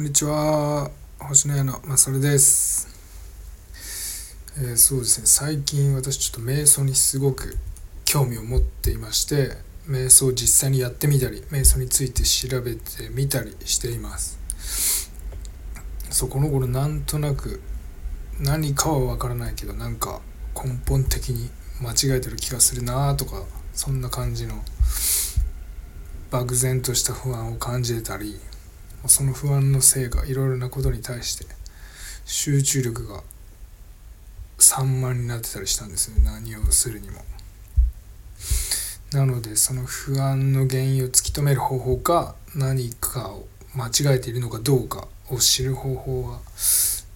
こんにちは。星の家のまさるです、えーそうですね。最近私ちょっと瞑想にすごく興味を持っていまして瞑想を実際にやってみたり瞑想について調べてみたりしています。そこの頃なんとなく何かはわからないけどなんか根本的に間違えてる気がするなとかそんな感じの漠然とした不安を感じてたりその不安のせいかいろいろなことに対して集中力が散漫になってたりしたんですよね何をするにも。なのでその不安の原因を突き止める方法か何かを間違えているのかどうかを知る方法は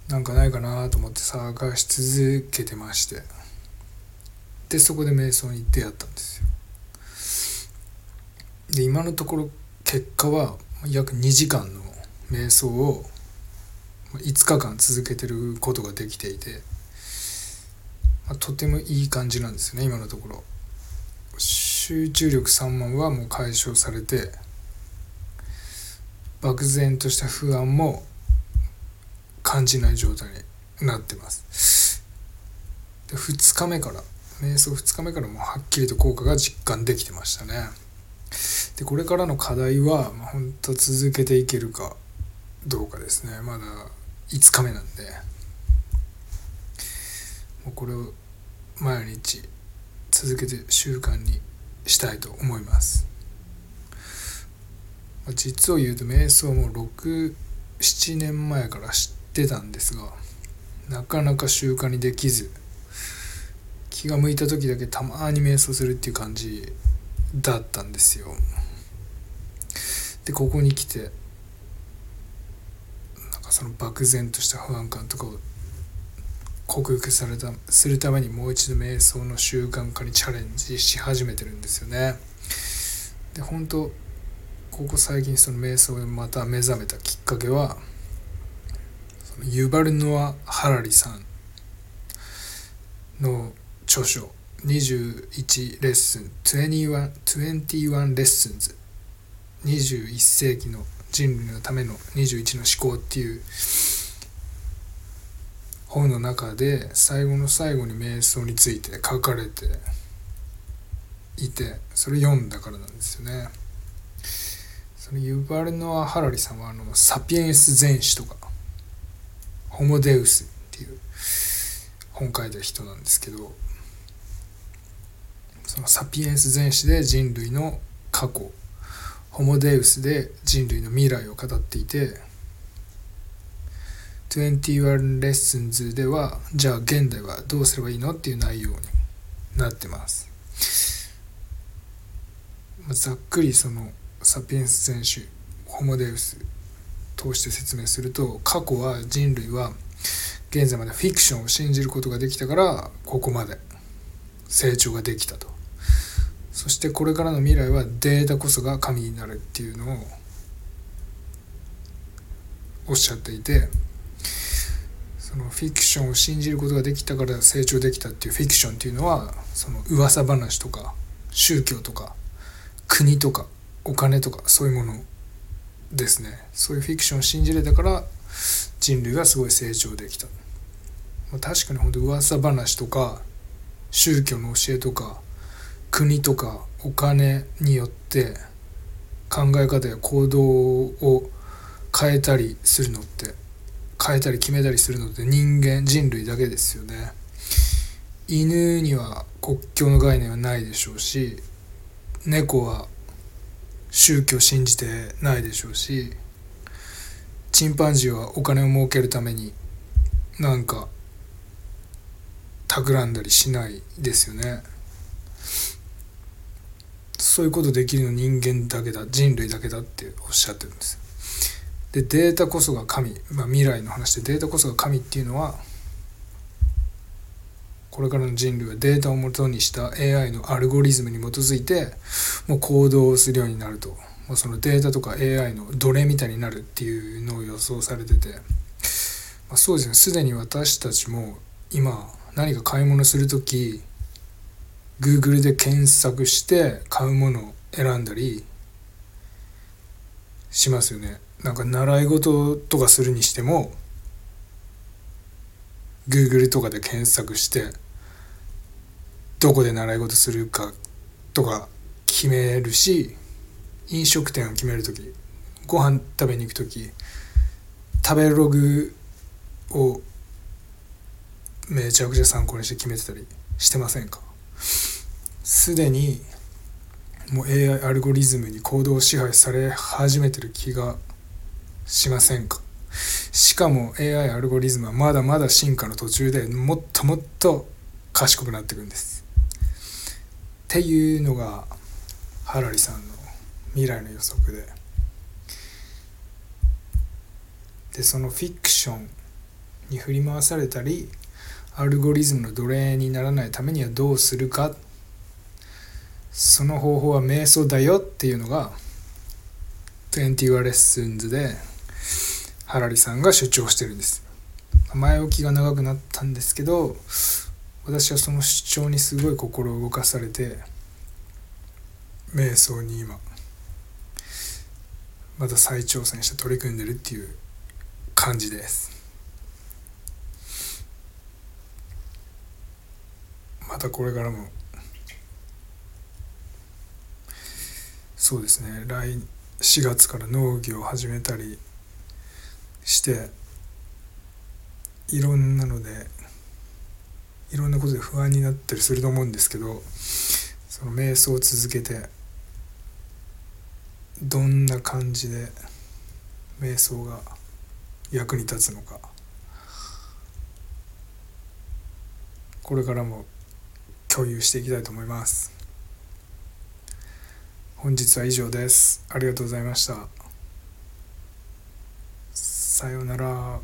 なんかないかなと思って探し続けてましてでそこで瞑想に出会ったんですよ。で今のところ結果は約2時間の瞑想を5日間続けてることができていて、まあとてもいい感じなんですよね今のところ。集中力散漫はもう解消されて漠然とした不安も感じない状態になってます。で2日目から瞑想2日目からもうはっきりと効果が実感できてましたね。でこれからの課題は、まあ、本当続けていけるかどうかですね。まだ5日目なんで。もうこれを毎日続けて習慣にしたいと思います。まあ実を言うと瞑想も67年前から知ってたんですがなかなか習慣にできず気が向いた時だけたまに瞑想するっていう感じだったんですよ。でここに来てなんかその漠然とした不安感とかを克服されたするためにもう一度瞑想の習慣化にチャレンジし始めてるんですよね。で本当ここ最近その瞑想をまた目覚めたきっかけはそのユバルノア・ハラリさんの著書21レッスン21 21レッスンズ21世紀の人類のための21の思考っていう本の中で最後の最後に瞑想について書かれていてそれ読んだからなんですよね。そのユバルノア・ハラリさんはあのサピエンス全史とかホモデウスっていう本書いた人なんですけどそのサピエンス全史で人類の過去ホモデウスで人類の未来を語っていて21レッスンズではじゃあ現代はどうすればいいのっていう内容になってます。まあざっくりそのサピエンス全史ホモデウス通して説明すると過去は人類は現在までフィクションを信じることができたからここまで成長ができたと。そしてこれからの未来はデータこそが神になるっていうのをおっしゃっていてそのフィクションを信じることができたから成長できたっていうフィクションっていうのはその噂話とか宗教とか国とかお金とかそういうものですね。そういうフィクションを信じれたから人類がすごい成長できた。確かに本当噂話とか宗教の教えとか国とかお金によって考え方や行動を変えたりするのって変えたり決めたりするのって人間人類だけですよね。犬には国境の概念はないでしょうし猫は宗教信じてないでしょうしチンパンジーはお金を儲けるためになんか企んだりしないですよね。そういうことできるの人間だけだ人類だけだっておっしゃってるんです。でデータこそが神、まあ、未来の話でデータこそが神っていうのはこれからの人類はデータをもとにした AI のアルゴリズムに基づいてもう行動をするようになると。もうそのデータとか AI の奴隷みたいになるっていうのを予想されてて、まあ、そうですね。すでに私たちも今何か買い物する時 Google で検索して買うものを選んだりしますよね。なんか習い事とかするにしても Google とかで検索してどこで習い事するかとか決めるし飲食店を決める時ご飯食べに行く時食べログをめちゃくちゃ参考にして決めてたりしてませんか？すでにもう AI アルゴリズムに行動を支配され始めてる気がしませんか？しかも AI アルゴリズムはまだまだ進化の途中でもっともっと賢くなっていくんです。っていうのがハラリさんの未来の予測で。でそのフィクションに振り回されたりアルゴリズムの奴隷にならないためにはどうするかその方法は瞑想だよっていうのが20レッスンズでハラリさんが主張してるんです。前置きが長くなったんですけど私はその主張にすごい心を動かされて瞑想に今また再挑戦して取り組んでるっていう感じです。またこれからもそうですね。来4月から農業を始めたりしていろんなのでいろんなことで不安になったりすると思うんですけどその瞑想を続けてどんな感じで瞑想が役に立つのかこれからも共有していきたいと思います。本日は以上です。ありがとうございました。さようなら。